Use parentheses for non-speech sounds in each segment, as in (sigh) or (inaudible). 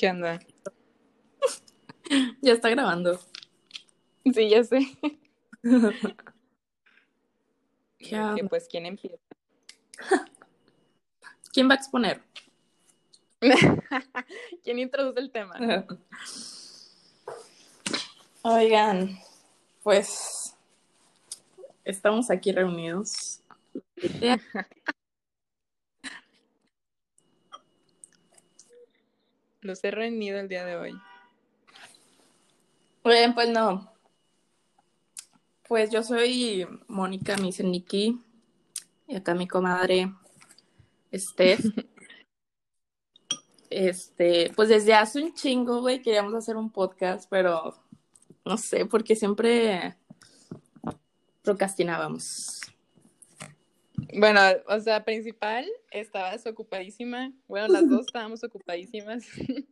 ¿Qué onda? (laughs) Ya está grabando. Sí, ya sé. (laughs) ¿Qué Que, pues, ¿quién empieza? (laughs) ¿Quién va a exponer? ¿Quién introduce el tema? Oigan, pues estamos aquí reunidos. Los he reunido el día de hoy. Oigan, pues no. Pues yo soy Mónica, me dice Nikki. Y acá mi comadre Steph. (laughs) Este, pues desde hace un chingo, güey, queríamos hacer un podcast, pero no sé, porque siempre procrastinábamos. Bueno, o sea, principal, estabas ocupadísima. Bueno, las dos estábamos ocupadísimas. (laughs)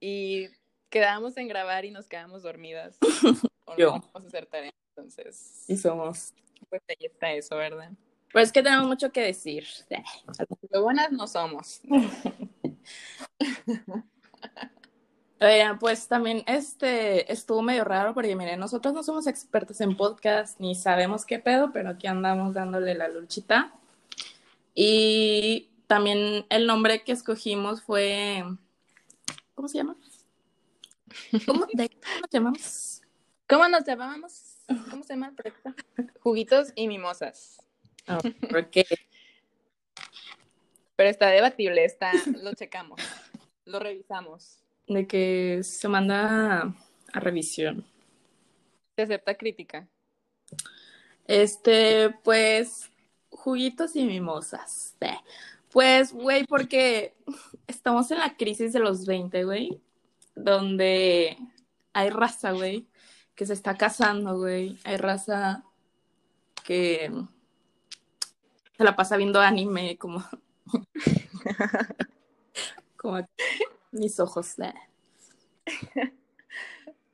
y quedábamos en grabar y nos quedamos dormidas. O no Yo. vamos a hacer tarea. Entonces, Y somos. pues ahí está eso, ¿verdad? Pero es que tenemos mucho que decir. Lo buenas no somos. (laughs) Oigan, pues también este estuvo medio raro porque miren, nosotros no somos expertos en podcast ni sabemos qué pedo, pero aquí andamos dándole la luchita. Y también el nombre que escogimos fue ¿cómo se llama? ¿Cómo, de- cómo nos llamamos? ¿Cómo nos llamábamos? ¿Cómo se llama el proyecto? Juguitos y mimosas. Ah, porque Pero está debatible, está, lo checamos, lo revisamos. De que se manda a, a revisión. Se acepta crítica. Este, pues, juguitos y mimosas. Eh, Pues, güey, porque estamos en la crisis de los 20, güey, donde hay raza, güey, que se está casando, güey. Hay raza que se la pasa viendo anime, como, (laughs) como mis ojos. (laughs)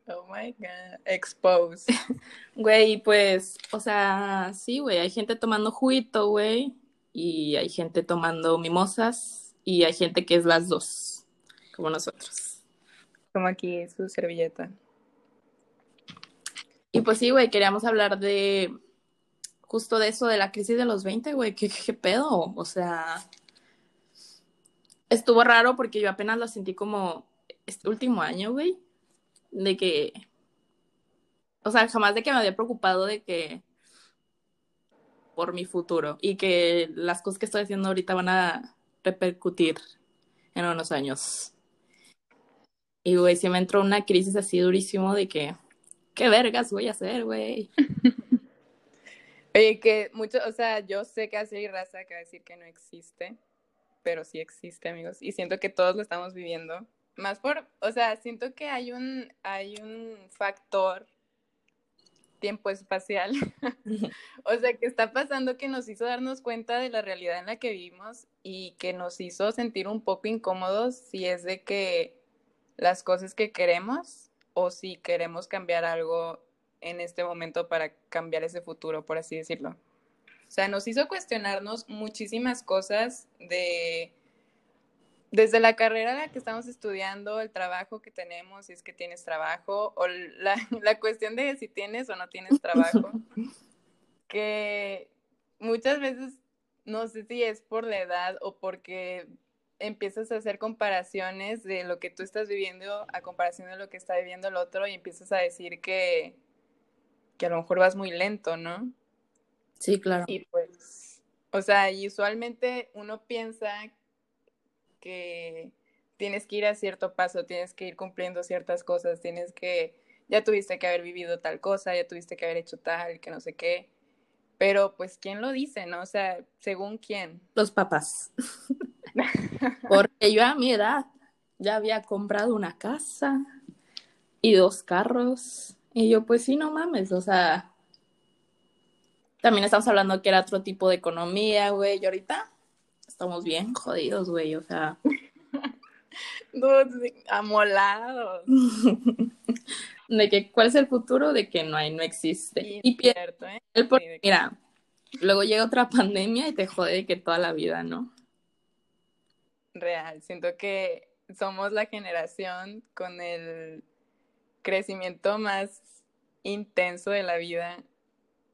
Oh my god. Expose. (laughs) Güey, pues, o sea, sí, güey, hay gente tomando juguito, güey, y hay gente tomando mimosas, y hay gente que es las dos, como nosotros. Como aquí su servilleta. Y pues sí, güey, queríamos hablar de justo de eso, de la crisis de los 20, güey, ¿qué, qué pedo? O sea, estuvo raro porque yo apenas lo sentí como este último año, güey, de que, o sea, jamás de que me había preocupado de que por mi futuro y que las cosas que estoy haciendo ahorita van a repercutir en unos años. Y, güey, sí me entró una crisis así durísimo de que, ¿qué vergas voy a hacer, güey? (laughs) Oye, que mucho, o sea, yo sé que hace raza que decir que no existe, pero sí existe, amigos. Y siento que todos lo estamos viviendo. Más por, o sea, siento que hay un, hay un factor tiempo espacial. (laughs) o sea, que está pasando que nos hizo darnos cuenta de la realidad en la que vivimos y que nos hizo sentir un poco incómodos si es de que las cosas que queremos o si queremos cambiar algo en este momento para cambiar ese futuro, por así decirlo. O sea, nos hizo cuestionarnos muchísimas cosas de desde la carrera en la que estamos estudiando, el trabajo que tenemos, si es que tienes trabajo, o la, (laughs) la cuestión de si tienes o no tienes trabajo, (laughs) que muchas veces no sé si es por la edad o porque empiezas a hacer comparaciones de lo que tú estás viviendo a comparación de lo que está viviendo el otro y empiezas a decir que, que a lo mejor vas muy lento, ¿no? Sí, claro. Y pues, o sea, y usualmente uno piensa que tienes que ir a cierto paso, tienes que ir cumpliendo ciertas cosas, tienes que, ya tuviste que haber vivido tal cosa, ya tuviste que haber hecho tal, que no sé qué. Pero pues, ¿quién lo dice, no? O sea, según quién. Los papás. (laughs) (laughs) Porque yo a mi edad ya había comprado una casa y dos carros. Y yo, pues sí, no mames, o sea. También estamos hablando que era otro tipo de economía, güey. Y ahorita estamos bien jodidos, güey. O sea, (laughs) amolados. (laughs) de que cuál es el futuro, de que no hay, no existe. Sí, Y cierto, ¿eh? el por- Mira, luego llega otra (laughs) pandemia y te jode de que toda la vida, ¿no? Real, siento que somos la generación con el crecimiento más intenso de la vida,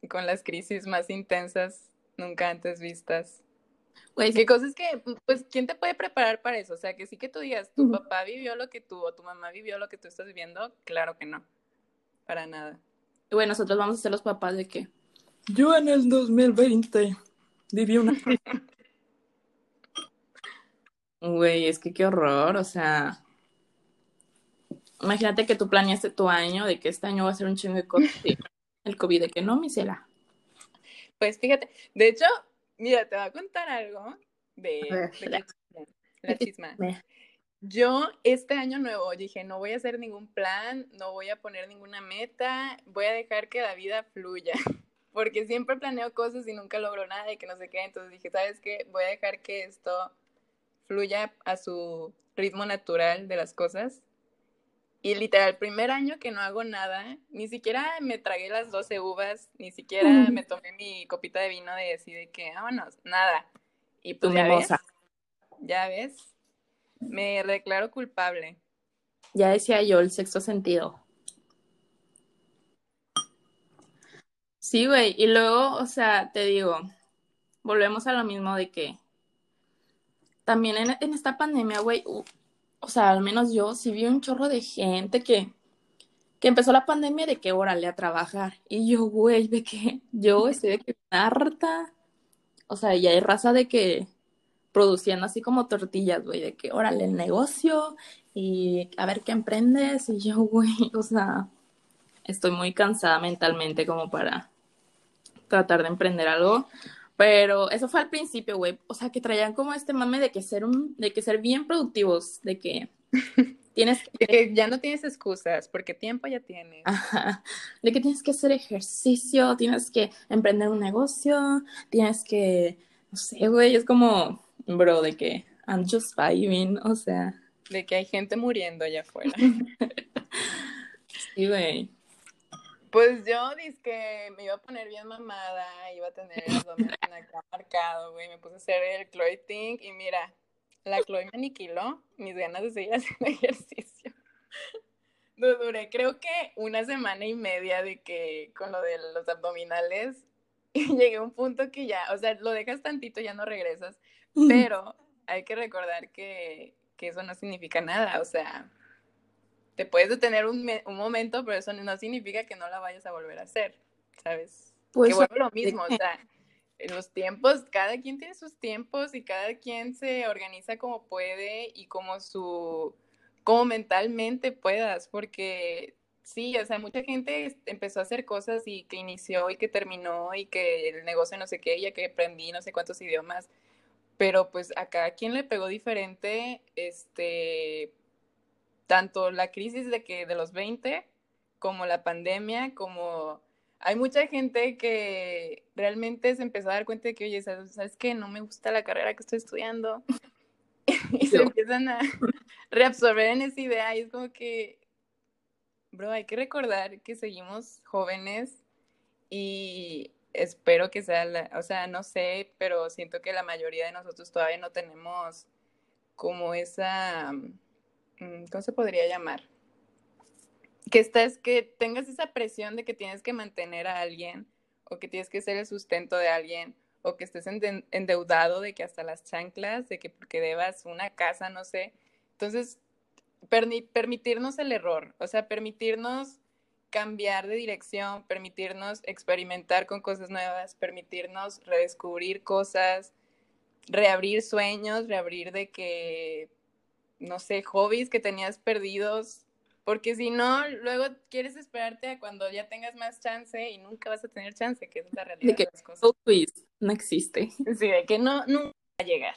con las crisis más intensas nunca antes vistas. Güey, qué cosas que, pues, ¿quién te puede preparar para eso? O sea, que sí que tú digas, tu papá vivió lo que tú, o tu mamá vivió lo que tú estás viviendo, claro que no, para nada. Y bueno, nosotros vamos a ser los papás de que yo en el 2020 viví una (laughs) Güey, es que qué horror, o sea, imagínate que tú planeaste tu año, de que este año va a ser un chingo de cosas, el COVID, de que no, mi ciela. Pues fíjate, de hecho, mira, te voy a contar algo de, la chisma. (laughs) Yo este año nuevo dije, no voy a hacer ningún plan, no voy a poner ninguna meta, voy a dejar que la vida fluya, (laughs) porque siempre planeo cosas y nunca logro nada y que no sé qué, entonces dije, ¿sabes qué? Voy a dejar que esto fluya a su ritmo natural de las cosas. Y literal, primer año que no hago nada, ni siquiera me tragué las 12 uvas, ni siquiera me tomé mi copita de vino de así de que, vámonos, nada. Y pues ya ves, ya ves, me declaro culpable. Ya decía yo, el sexto sentido. Sí, güey, y luego, o sea, te digo, volvemos a lo mismo de que también en, esta pandemia, güey, o sea, al menos yo sí vi un chorro de gente que, que empezó la pandemia de que órale a trabajar. Y yo, güey, de que (laughs) yo estoy de que harta. O sea, ya hay raza de que produciendo así como tortillas, güey, de que órale el negocio y a ver qué emprendes. Y yo, güey, (laughs) o sea, estoy muy cansada mentalmente como para tratar de emprender algo. Pero eso fue al principio, güey. O sea, que traían como este mame de que ser un, de que ser bien productivos, de que (laughs) tienes que... ya no tienes excusas, porque tiempo ya tienes. Ajá. De que tienes que hacer ejercicio, tienes que emprender un negocio, tienes que, no sé, güey, es como, bro, de que I'm just vibing, o sea. De que hay gente muriendo allá afuera. (laughs) sí, güey. Pues yo dije que me iba a poner bien mamada, iba a tener el abdomen acá marcado, güey. Me puse a hacer el Chloe Think y mira, la Chloe me aniquiló mis ganas de seguir (laughs) haciendo ejercicio. duré creo que una semana y media de que con lo de los abdominales (laughs) y llegué a un punto que ya, o sea, lo dejas tantito, ya no regresas, pero hay que recordar que, que eso no significa nada, o sea, te puedes detener un, un, momento, pero eso no significa que no la vayas a volver a hacer, ¿sabes? Pues que vuelve lo mismo, o sea, en los tiempos, cada quien tiene sus tiempos y cada quien se organiza como puede y como su, como mentalmente puedas, porque sí, o sea, mucha gente empezó a hacer cosas y que inició y que terminó y que el negocio no sé qué, ya que aprendí no sé cuántos idiomas, pero pues a cada quien le pegó diferente, este, tanto la crisis de que de los 20 como la pandemia, como hay mucha gente que realmente se empezó a dar cuenta de que, oye, ¿sabes qué? No me gusta la carrera que estoy estudiando. (laughs) y se empiezan a (laughs) reabsorber en esa idea y es como que, bro, hay que recordar que seguimos jóvenes y espero que sea, la, o sea, no sé, pero siento que la mayoría de nosotros todavía no tenemos como esa ¿cómo se podría llamar? Que estás, que tengas esa presión de que tienes que mantener a alguien, o que tienes que ser el sustento de alguien, o que estés endeudado de que hasta las chanclas, de que porque debas una casa, no sé. Entonces, permitirnos el error, o sea, permitirnos cambiar de dirección, permitirnos experimentar con cosas nuevas, permitirnos redescubrir cosas, reabrir sueños, reabrir de que no sé, hobbies que tenías perdidos, porque si no, luego quieres esperarte a cuando ya tengas más chance y nunca vas a tener chance, que es la realidad de, las cosas. no existe. Sí, de que no, nunca va a llegar.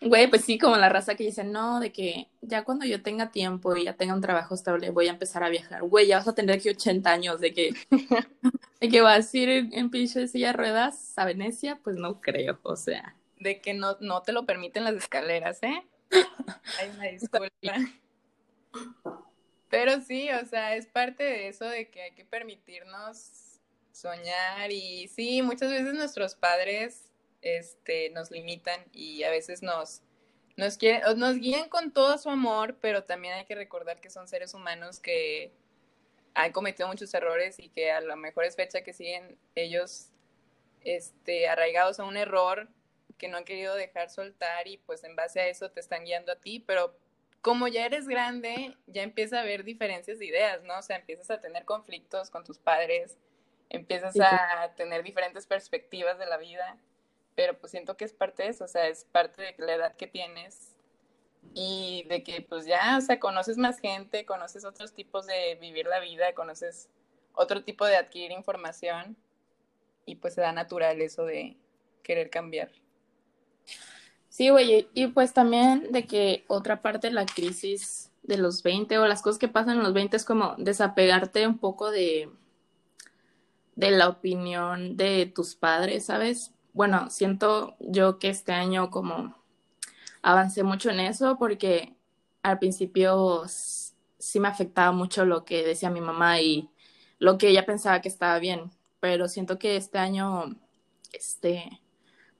Güey, pues sí, como la raza que dice, no, de que ya cuando yo tenga tiempo y ya tenga un trabajo estable, voy a empezar a viajar. Güey, ya vas a tener aquí 80 años de que, (laughs) de que vas a ir en, en pinche silla ruedas a Venecia, pues no creo, o sea. De que no, no te lo permiten las escaleras, ¿eh? Ay, me (laughs) disculpa. Pero sí, o sea, es parte de eso de que hay que permitirnos soñar y sí, muchas veces nuestros padres este, nos limitan y a veces nos nos, quieren, nos guían con todo su amor, pero también hay que recordar que son seres humanos que han cometido muchos errores y que a lo mejor es fecha que siguen ellos este, arraigados a un error que no han querido dejar soltar y pues en base a eso te están guiando a ti, pero como ya eres grande, ya empieza a haber diferencias de ideas, ¿no? O sea, empiezas a tener conflictos con tus padres, empiezas a tener diferentes perspectivas de la vida pero pues siento que es parte de eso, o sea, es parte de la edad que tienes y de que pues ya, o sea, conoces más gente, conoces otros tipos de vivir la vida, conoces otro tipo de adquirir información y pues se da natural eso de querer cambiar. Sí, güey, y pues también de que otra parte de la crisis de los 20 o las cosas que pasan en los 20 es como desapegarte un poco de de la opinión de tus padres, ¿sabes? bueno, siento yo que este año como avancé mucho en eso porque al principio sí me afectaba mucho lo que decía mi mamá y lo que ella pensaba que estaba bien, pero siento que este año este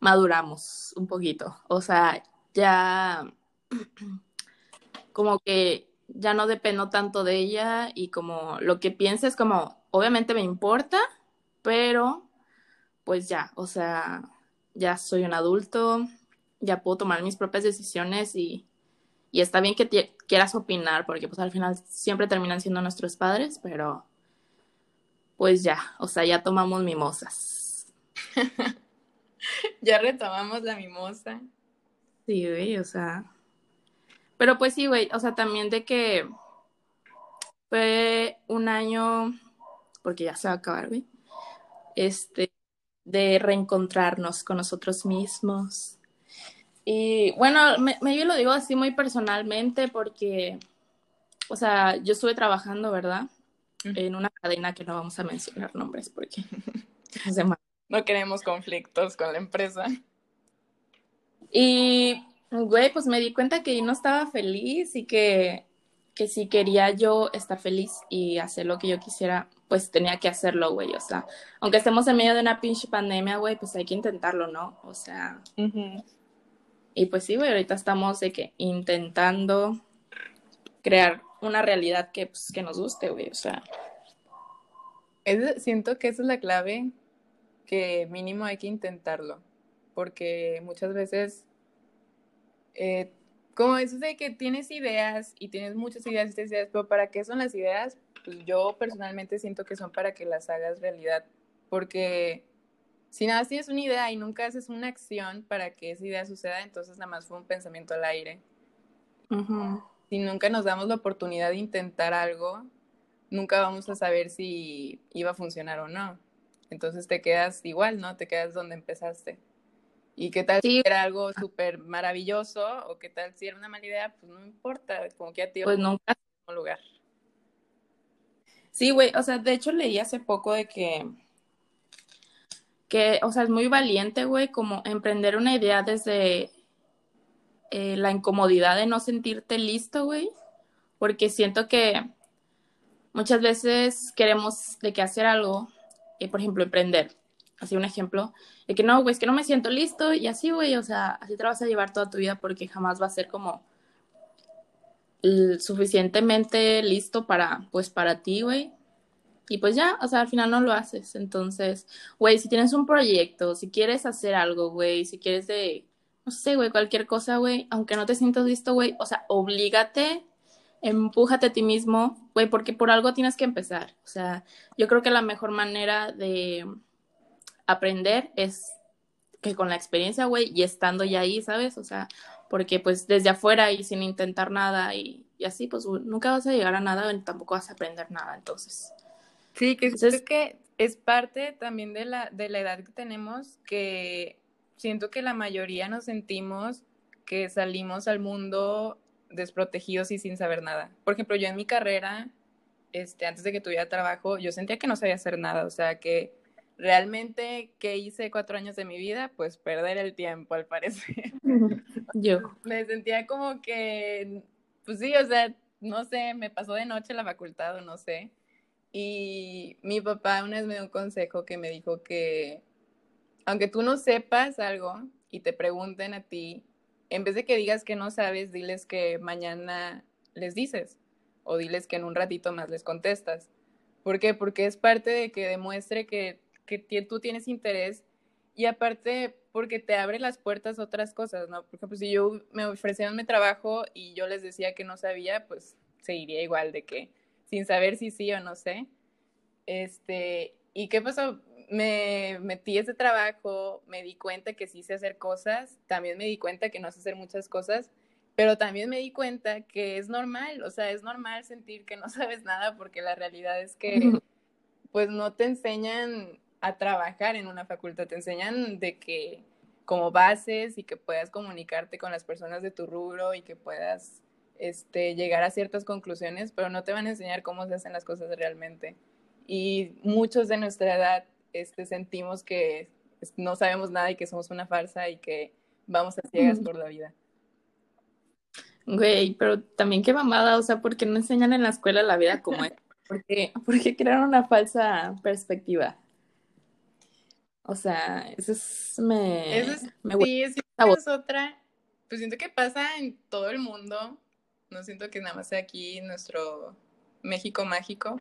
maduramos un poquito, o sea, ya (clears throat) como que ya no dependo tanto de ella y como lo que piensa es como obviamente me importa, pero pues ya, o sea, ya soy un adulto, ya puedo tomar mis propias decisiones y, está bien que quieras opinar, porque pues al final siempre terminan siendo nuestros padres, pero pues ya, o sea, ya tomamos mimosas. (laughs) (laughs) ya retomamos la mimosa. Sí, güey, o sea. Pero pues sí, güey, o sea, también de que fue un año, porque ya se va a acabar, güey. Este, de reencontrarnos con nosotros mismos. Y bueno, me, yo lo digo así muy personalmente porque, o sea, yo estuve trabajando, ¿verdad? En una cadena que no vamos a mencionar nombres porque (laughs) no queremos conflictos con la empresa. Y, güey, pues me di cuenta que yo no estaba feliz y que, que si quería yo estar feliz y hacer lo que yo quisiera, pues tenía que hacerlo, güey. O sea, aunque estemos en medio de una pinche pandemia, güey, pues hay que intentarlo, ¿no? O sea. Y pues sí, güey, ahorita estamos de que intentando crear una realidad que, pues, que nos guste, güey. O sea. siento que esa es la clave, que mínimo hay que intentarlo. Porque muchas veces. Eh, como eso de que tienes ideas y tienes muchas ideas y ideas, pero ¿para qué son las ideas? Pues, yo personalmente siento que son para que las hagas realidad, porque si nada tienes una idea y nunca haces una acción para que esa idea suceda, entonces nada más fue un pensamiento al aire. Si nunca nos damos la oportunidad de intentar algo, nunca vamos a saber si iba a funcionar o no. Entonces te quedas igual, ¿no? Te quedas donde empezaste. ¿Y qué tal si era algo súper maravilloso o qué tal si era una mala idea? Pues no importa, como que a ti pues nunca un lugar. Sí, güey, o sea, de hecho leí hace poco de que, que, o sea, es muy valiente, güey, como emprender una idea desde eh, la incomodidad de no sentirte listo, güey, porque siento que muchas veces queremos de que hacer algo, eh, por ejemplo, emprender, así un ejemplo, de que no, güey, es que no me siento listo y así, güey, o sea, así te vas a llevar toda tu vida porque jamás va a ser como suficientemente listo para, pues, para ti, güey. Y pues ya, o sea, al final no lo haces. Entonces, güey, si tienes un proyecto, si quieres hacer algo, güey, si quieres de, no sé, güey, cualquier cosa, güey, aunque no te sientas listo, güey, o sea, oblígate, empújate a ti mismo, güey, porque por algo tienes que empezar. O sea, yo creo que la mejor manera de aprender es que con la experiencia, güey, y estando ya ahí, ¿sabes? O sea, porque pues desde afuera y sin intentar nada y, así, pues nunca vas a llegar a nada y tampoco vas a aprender nada, entonces. Sí, que es que es parte también de la, de la edad que tenemos, que siento que la mayoría nos sentimos que salimos al mundo desprotegidos y sin saber nada. Por ejemplo, yo en mi carrera, este, antes de que tuviera trabajo, yo sentía que no sabía hacer nada, o sea, que realmente, ¿qué hice cuatro años de mi vida? Pues perder el tiempo, al parecer. (laughs) Yo. Me sentía como que, pues sí, o sea, no sé, me pasó de noche la facultad o no sé. Y mi papá una vez me dio un consejo que me dijo que, aunque tú no sepas algo y te pregunten a ti, en vez de que digas que no sabes, diles que mañana les dices o diles que en un ratito más les contestas. ¿Por qué? Porque es parte de que demuestre que, que tú tienes interés y aparte porque te abre las puertas a otras cosas, ¿no? Por ejemplo, si yo me ofrecieron mi trabajo y yo les decía que no sabía, pues seguiría igual de que sin saber si sí o no sé. Este, ¿y qué pasó? Me metí ese trabajo, me di cuenta que sí sé hacer cosas, también me di cuenta que no sé hacer muchas cosas, pero también me di cuenta que es normal, o sea, es normal sentir que no (laughs) sabes nada porque la realidad es que pues no te enseñan a trabajar en una facultad, te enseñan de que como bases y que puedas comunicarte con las personas de tu rubro y que puedas este, llegar a ciertas conclusiones, pero no te van a enseñar cómo se hacen las cosas realmente. Y muchos de nuestra edad este, sentimos que no sabemos nada y que somos una farsa y que vamos a ciegas por la vida. Güey, pero también qué mamada, o sea, ¿por qué no enseñan en la escuela la vida como es? ¿Por qué, ¿Por qué crearon una falsa perspectiva? O sea, eso es, me, eso es, sí, es otra, pues siento que pasa en todo el mundo, no siento que nada más sea aquí nuestro México mágico.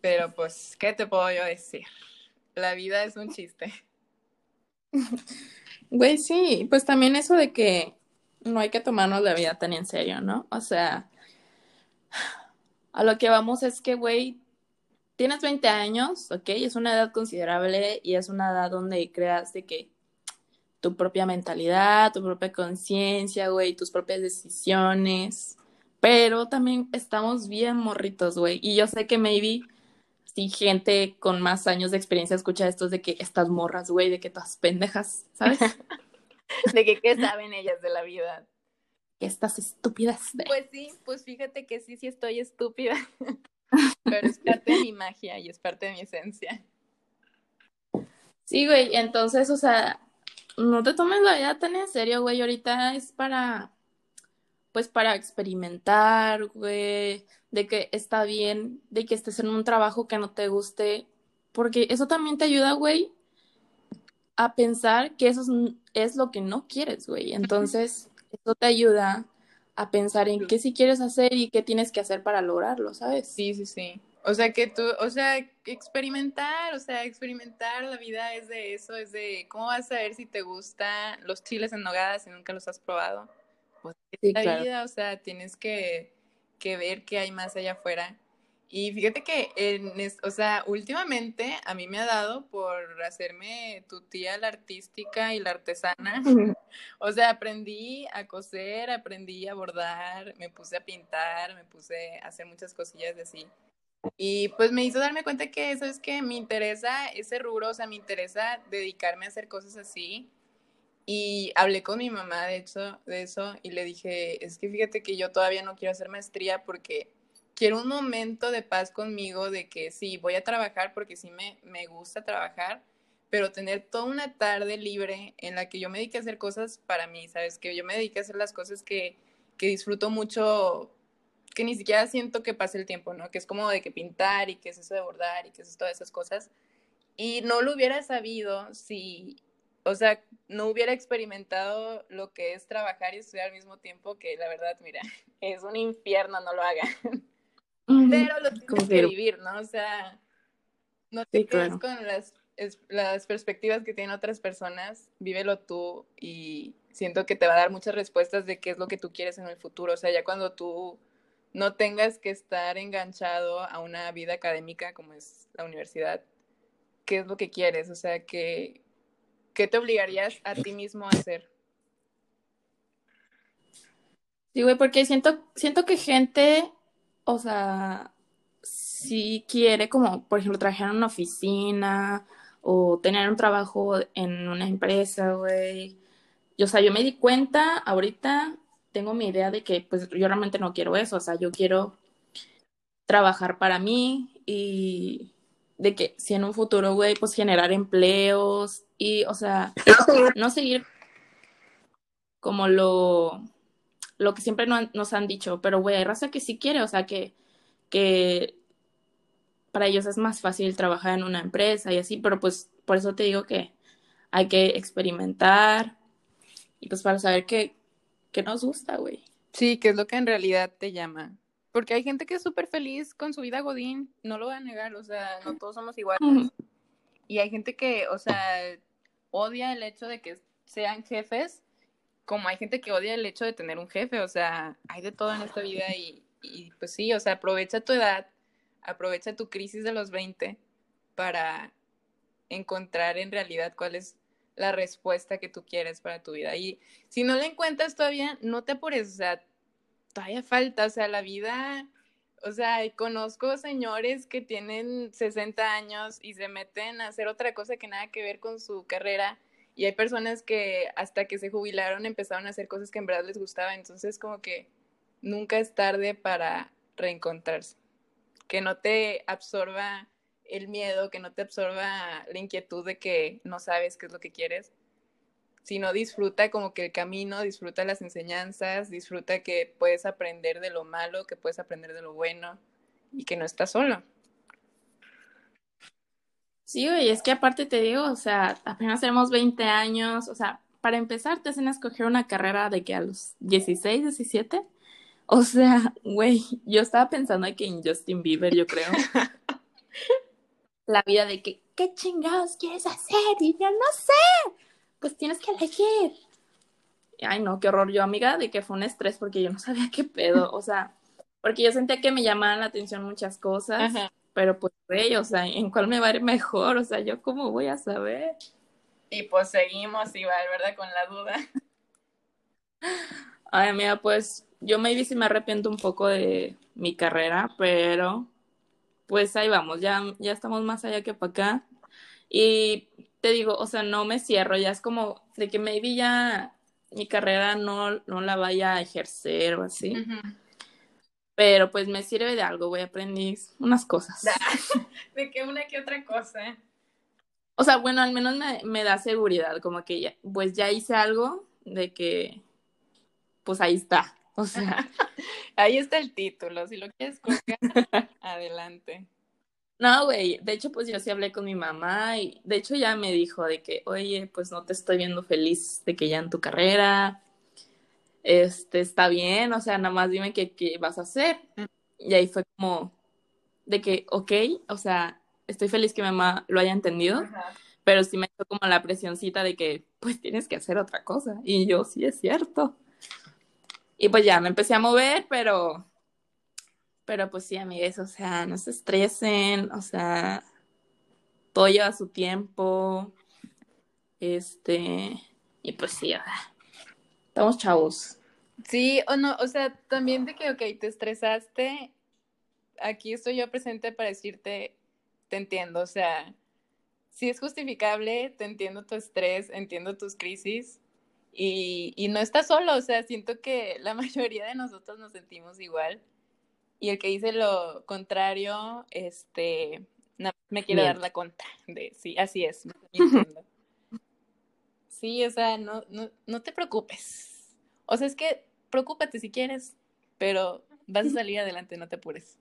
Pero pues, ¿qué te puedo yo decir? La vida es un chiste. (laughs) Güey, sí, pues también eso de que no hay que tomarnos la vida tan en serio, ¿no? O sea, a lo que vamos es que, güey, tienes 20 años, ¿ok? Es una edad considerable y es una edad donde creas de que tu propia mentalidad, tu propia conciencia, güey, tus propias decisiones. Pero también estamos bien morritos, güey. Y yo sé que maybe si gente con más años de experiencia escucha esto de que estas morras, güey, de que todas pendejas, ¿sabes? (laughs) de que qué saben ellas de la vida. Que estas estúpidas. Pues sí, pues fíjate que sí, sí estoy estúpida. (laughs) Pero es parte de mi magia y es parte de mi esencia. Sí, güey, entonces, o sea, no te tomes la vida tan en serio, güey. Ahorita es para, pues, para experimentar, güey. De que está bien, de que estés en un trabajo que no te guste. Porque eso también te ayuda, güey, a pensar que eso es, lo que no quieres, güey. Entonces, eso te ayuda a pensar en qué sí quieres hacer y qué tienes que hacer para lograrlo, ¿sabes? Sí, sí, sí. O sea, que tú, o sea, experimentar, o sea, experimentar la vida es de eso, es de cómo vas a ver si te gustan los chiles en nogada si nunca los has probado. Pues sí, la vida, o sea, tienes que, que ver qué hay más allá afuera. Y fíjate que, en, o sea, últimamente a mí me ha dado por hacerme tu tía la artística y la artesana. (laughs) o sea, aprendí a coser, aprendí a bordar, me puse a pintar, me puse a hacer muchas cosillas de así. Y pues me hizo darme cuenta que eso es que me interesa ese rubro, o sea, me interesa dedicarme a hacer cosas así. Y hablé con mi mamá de hecho, de eso y le dije, es que fíjate que yo todavía no quiero hacer maestría porque quiero un momento de paz conmigo de que sí, voy a trabajar porque sí me, me gusta trabajar, pero tener toda una tarde libre en la que yo me dedique a hacer cosas para mí, ¿sabes? Que yo me dedique a hacer las cosas que, que disfruto mucho que ni siquiera siento que pase el tiempo, ¿no? Que es como de que pintar y que es eso de bordar y que es todas esas cosas. Y no lo hubiera sabido si, o sea, no hubiera experimentado lo que es trabajar y estudiar al mismo tiempo, que la verdad, mira, (laughs) es un infierno, no lo hagan. Pero lo tienes que vivir, ¿no? O sea, no te quedes con las, las perspectivas que tienen otras personas, vívelo tú y siento que te va a dar muchas respuestas de qué es lo que tú quieres en el futuro. O sea, ya cuando tú no tengas que estar enganchado a una vida académica como es la universidad, ¿qué es lo que quieres? O sea, ¿qué, qué te obligarías a ti mismo a hacer? Sí, güey, porque siento, siento que gente, o sea, si quiere como, por ejemplo, trabajar en una oficina o tener un trabajo en una empresa, güey. o sea, yo me di cuenta ahorita tengo mi idea de que pues yo realmente no quiero eso, o sea, yo quiero trabajar para mí y de que si en un futuro, güey, pues generar empleos y, o sea, no seguir como lo, lo que siempre nos han dicho, pero, güey, hay raza que sí quiere, o sea, que, que para ellos es más fácil trabajar en una empresa y así, pero pues por eso te digo que hay que experimentar, Y pues para saber qué, qué nos gusta, güey. Sí, qué es lo que en realidad te llama. Porque hay gente que es súper feliz con su vida Godín, no lo voy a negar, o sea, no todos somos iguales. Y hay gente que, o sea, odia el hecho de que sean jefes, como hay gente que odia el hecho de tener un jefe, o sea, hay de todo en esta vida y, y pues sí, o sea, aprovecha tu edad, aprovecha tu crisis de los 20 para encontrar en realidad cuál es la respuesta que tú quieres para tu vida. Y si no la encuentras todavía, no te apures, o sea, todavía falta, o sea, la vida, o sea, conozco señores que tienen 60 años y se meten a hacer otra cosa que nada que ver con su carrera. Y hay personas que hasta que se jubilaron empezaron a hacer cosas que en verdad les gustaban. Entonces, como que nunca es tarde para reencontrarse. Que no te absorba el miedo, que no te absorba la inquietud de que no sabes qué es lo que quieres, sino disfruta como que el camino, disfruta las enseñanzas, disfruta que puedes aprender de lo malo, que puedes aprender de lo bueno y que no estás solo. Sí, güey, es que aparte te digo, o sea, apenas tenemos 20 años, o sea, para empezar te hacen escoger una carrera de que a los 16, 17. O sea, güey, yo estaba pensando que en Justin Bieber, yo creo. (laughs) La vida de que, ¿qué chingados quieres hacer? Y yo no sé pues tienes que elegir. Ay, no, qué horror. Yo, amiga, de que fue un estrés porque yo no sabía qué pedo. O sea, porque yo sentía que me llamaban la atención muchas cosas, pero pues, güey, o sea, ¿en cuál me va a ir mejor? O sea, ¿yo cómo voy a saber? Y pues seguimos igual, ¿verdad? Con la duda. (laughs) Ay, amiga, pues yo maybe sí me arrepiento un poco de mi carrera, pero pues ahí vamos, ya, ya estamos más allá que para acá. Y te digo, o sea, no me cierro, ya es como de que maybe ya mi carrera no, no la vaya a ejercer o así. Pero pues me sirve de algo, güey, aprendí unas cosas. (laughs) de que una que otra cosa. O sea, bueno, al menos me, da seguridad, como que ya, pues ya hice algo de que, pues ahí está. O sea, (laughs) ahí está el título, si lo quieres colocar, (laughs) adelante. No, güey, de hecho, pues yo sí hablé con mi mamá y de hecho ya me dijo de que, oye, pues no te estoy viendo feliz de que ya en tu carrera, este, está bien, o sea, nada más dime qué, qué vas a hacer. Mm. Y ahí fue como de que, ok, o sea, estoy feliz que mi mamá lo haya entendido, pero sí me hizo como la presioncita de que, pues tienes que hacer otra cosa. Y yo, sí, es cierto. Y pues ya me empecé a mover, pero pero pues sí, amigues, o sea, no se estresen, o sea, todo lleva su tiempo. Este, y pues sí, estamos chavos. Sí, o no, o sea, también de que, ok, te estresaste, aquí estoy yo presente para decirte, te entiendo, o sea, si es justificable, te entiendo tu estrés, entiendo tus crisis y, y no estás solo, o sea, siento que la (laughs) mayoría de nosotros nos sentimos igual y el que dice lo contrario, este, me quiere dar la cuenta de, sí, así es, (laughs) Sí, o sea, no, no, no te preocupes. O sea, es que preocúpate si quieres, pero vas a salir adelante, no te apures.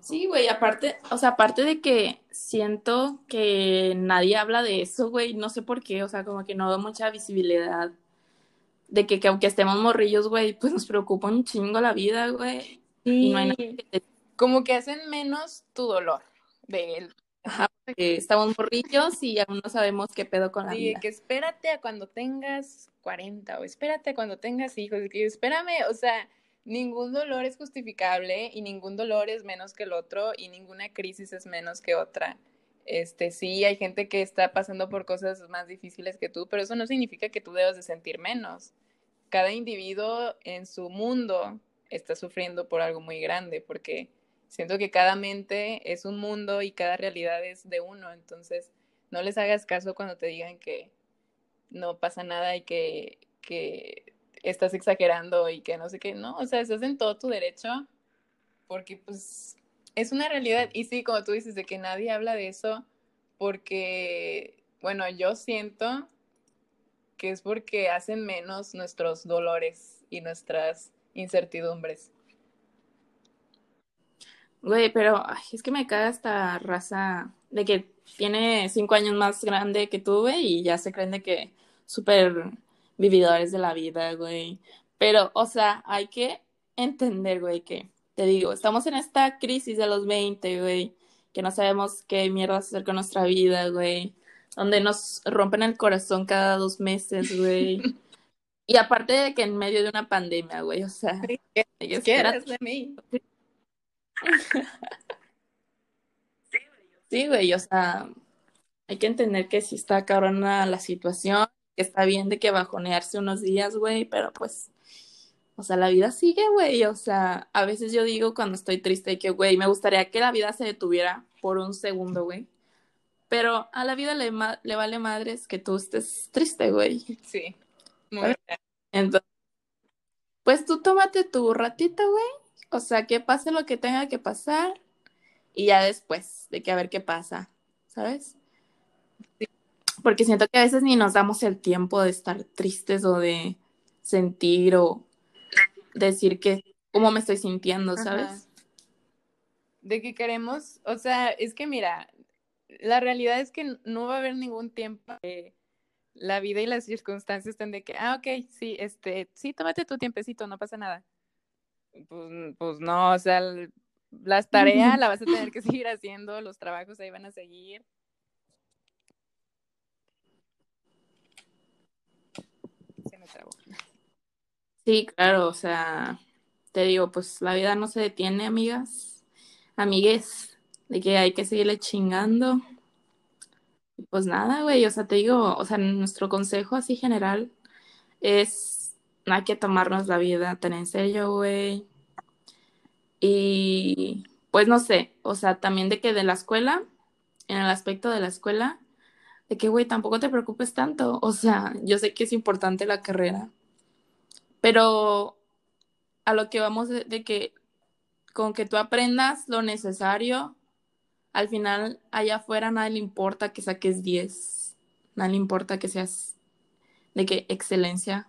Sí, güey, aparte, o sea, aparte de que siento que nadie habla de eso, güey, no sé por qué, o sea, como que no da mucha visibilidad de que, que, aunque estemos morrillos, güey, pues nos preocupa un chingo la vida, güey. Y no hay nada que Como que hacen menos tu dolor de él. Ajá, porque estamos morrillos y aún no sabemos qué pedo con la sí, vida. que espérate a cuando tengas 40 o espérate a cuando tengas hijos. Y que espérame, o sea, ningún dolor es justificable y ningún dolor es menos que el otro y ninguna crisis es menos que otra. Este, sí, hay gente que está pasando por cosas más difíciles que tú, pero eso no significa que tú debas de sentir menos. Cada individuo en su mundo está sufriendo por algo muy grande, porque siento que cada mente es un mundo y cada realidad es de uno, entonces no les hagas caso cuando te digan que no pasa nada y que, que estás exagerando y que no sé qué, no, o sea, estás en todo tu derecho, porque pues es una realidad. Y sí, como tú dices, de que nadie habla de eso, porque, bueno, yo siento que es porque hacen menos nuestros dolores y nuestras incertidumbres. Güey, pero es que me caga esta raza de que tiene cinco años más grande que tú, güey, y ya se creen de que, súper vividores de la vida, güey. Pero, o sea, hay que entender, güey, que, te digo, estamos en esta crisis de los 20, güey, que no sabemos qué mierda hacer con nuestra vida, güey, donde nos rompen el corazón cada dos meses, güey. (laughs) y aparte de que en medio de una pandemia, güey, o sea, ¿qué quieres de mí? (laughs) Sí, güey, o sea, hay que entender que sí está cabrona la situación, que está bien de que bajonearse unos días, güey, pero pues, o sea, la vida sigue, güey, o sea, a veces yo digo cuando estoy triste que, güey, me gustaría que la vida se detuviera por un segundo, güey. Pero a la vida le, le vale madres que tú estés triste, güey. Sí. Muy bien. Entonces, pues tú tómate tu ratito, güey. O sea, que pase lo que tenga que pasar y ya después de que a ver qué pasa, ¿sabes? Porque siento que a veces ni nos damos el tiempo de estar tristes o de sentir o decir que cómo me estoy sintiendo, ¿sabes? De que queremos, o sea, es que mira, la realidad es que no va a haber ningún tiempo que la vida y las circunstancias estén de que, ah, ok, sí, este, sí, tómate tu tiempecito, no pasa nada. Pues, pues no, o sea, las tareas las vas a tener que (laughs) seguir haciendo, los trabajos ahí van a seguir. Se me trabó. Sí, claro, o sea, te digo, pues la vida no se detiene, amigas, amigues, de que hay que seguirle chingando. Pues nada, güey, o sea, te digo, o sea, nuestro consejo así general es, no hay que tomarnos la vida tan en serio, güey y pues no sé, o sea, también de que de la escuela, en el aspecto de la escuela, de que, güey, tampoco te preocupes tanto. O sea, yo sé que es importante la carrera, pero a lo que vamos de, que con que tú aprendas lo necesario, al final allá afuera nada le importa que saques 10, nada le importa que seas de que excelencia.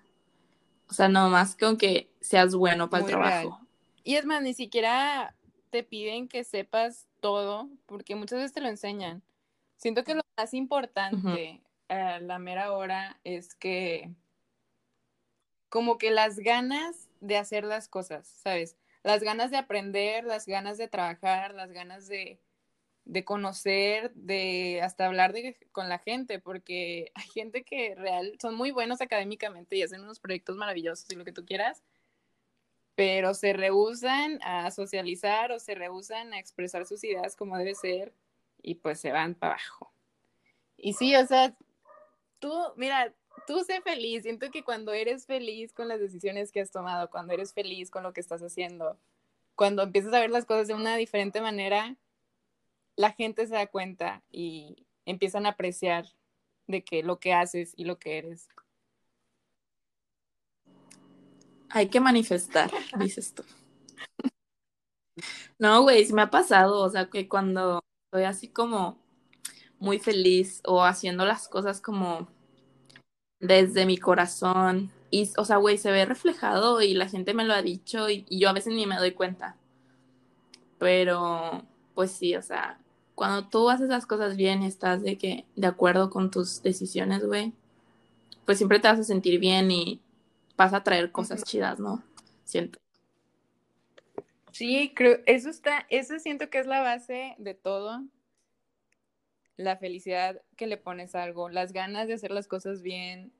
O sea, nomás con que seas bueno para el trabajo. Y es más, ni siquiera te piden que sepas todo, porque muchas veces te lo enseñan. Siento que lo más importante a la mera hora es que como que las ganas de hacer las cosas, ¿sabes? Las ganas de aprender, las ganas de trabajar, las ganas de, de conocer, de hasta hablar de, con la gente, porque (laughs) hay gente que real son muy buenos académicamente y hacen unos proyectos maravillosos y lo que tú quieras, pero se rehusan a socializar o se rehusan a expresar sus ideas como debe ser y pues se van para abajo. Y sí, o sea, tú, mira, tú sé feliz. Siento que cuando eres feliz con las decisiones que has tomado, cuando eres feliz con lo que estás haciendo, cuando empiezas a ver las cosas de una diferente manera, la gente se da cuenta y empiezan a apreciar de que lo que haces y lo que eres. Hay que manifestar, (laughs) dices tú. No, güey, me ha pasado, o sea, que cuando estoy así como muy feliz o haciendo las cosas como desde mi corazón y, o sea, güey, se ve reflejado y la gente me lo ha dicho y, y, yo a veces ni me doy cuenta. Pero, pues sí, o sea, cuando tú haces las cosas bien y estás de que, de acuerdo con tus decisiones, güey, pues siempre te vas a sentir bien y vas a traer cosas chidas, ¿no? Siento. Sí, creo, eso está, eso siento que es la base de todo. La felicidad que le pones a algo, las ganas de hacer las cosas bien,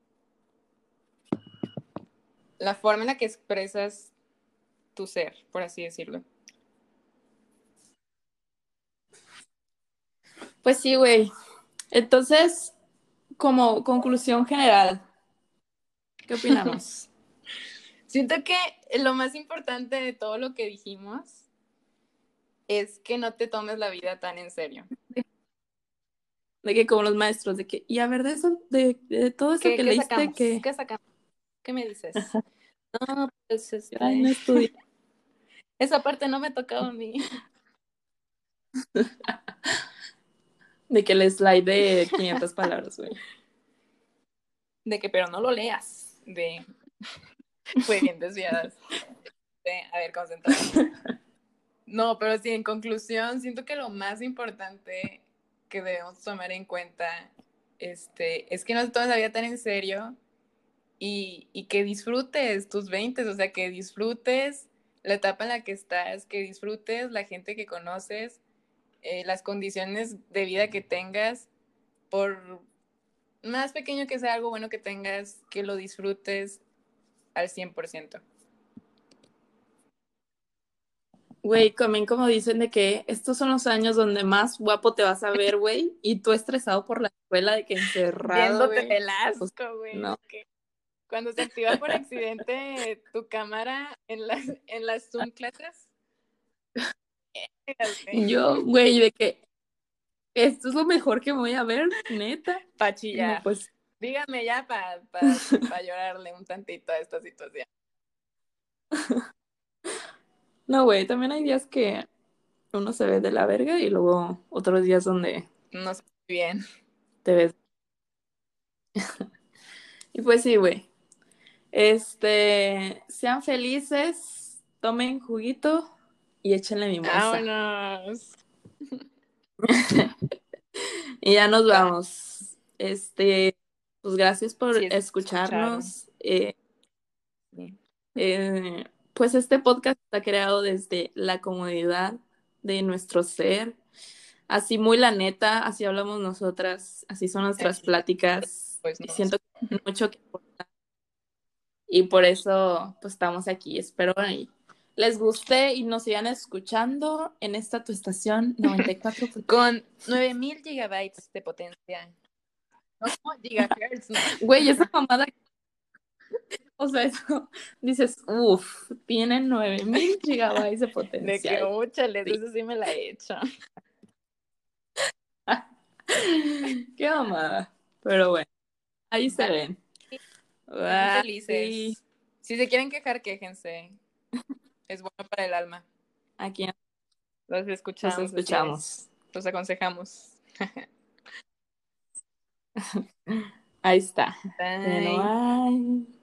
la forma en la que expresas tu ser, por así decirlo. Pues sí, güey. Entonces, como conclusión general, ¿qué opinamos? (laughs) Siento que lo más importante de todo lo que dijimos es que no te tomes la vida tan en serio. De que como los maestros, de que, y a ver, de eso, de, todo eso que leíste, que... ¿Qué sacamos? ¿Qué me dices? no, pues este... Ay, no estudié. (laughs) Esa parte no me tocaba a mí. (laughs) de que el slide de 500 palabras, güey. De que, pero no lo leas. De, (laughs) Fue bien desviadas. a ver, concentradas. No, pero sí, en conclusión, siento que lo más importante que debemos tomar en cuenta este, es que no tomes la vida tan en serio y, y que disfrutes tus 20, o sea, que disfrutes la etapa en la que estás, que disfrutes la gente que conoces, eh, las condiciones de vida que tengas, por más pequeño que sea algo bueno que tengas, que lo disfrutes al 100%. Güey, también como dicen de que estos son los años donde más guapo te vas a ver, güey, y tú estresado por la escuela de que encerrado, Viéndote el asco, güey. No. Cuando se activa por accidente tu cámara en las, en las Zoom clases. Yo, güey, de que esto es lo mejor que voy a ver, neta. Pa' chillar. pues, dígame ya para (laughs) llorarle un tantito a esta situación. (laughs) No, güey, también hay días que uno se ve de la verga y luego otros días donde... No sé bien. Te ves. (laughs) y pues sí, güey. Este, sean felices, tomen juguito y échenle mi ¡Vámonos! (laughs) y ya nos vamos. Este, pues gracias por escucharnos. Eh, eh, pues este podcast está creado desde la comodidad de nuestro ser. Así muy la neta, así hablamos nosotras, así son nuestras pláticas. Pues y siento que (laughs) mucho que. Y por eso pues estamos aquí. Espero les guste y nos sigan escuchando en esta tu estación (laughs) 94. Con 9000 gigabytes de potencia. No, gigahertz. Güey, esa mamada o sea, eso (laughs) dices, uff, tienen 9000 gigabytes de potencia. De que, úchale, sí. eso sí me la he hecho. (laughs) Qué mamada. Pero bueno, ahí se ven. felices. Si se quieren quejar, quéjense. (laughs) Es bueno para el alma. Aquí los escuchamos. Los escuchamos. Los aconsejamos. Ahí está. bye.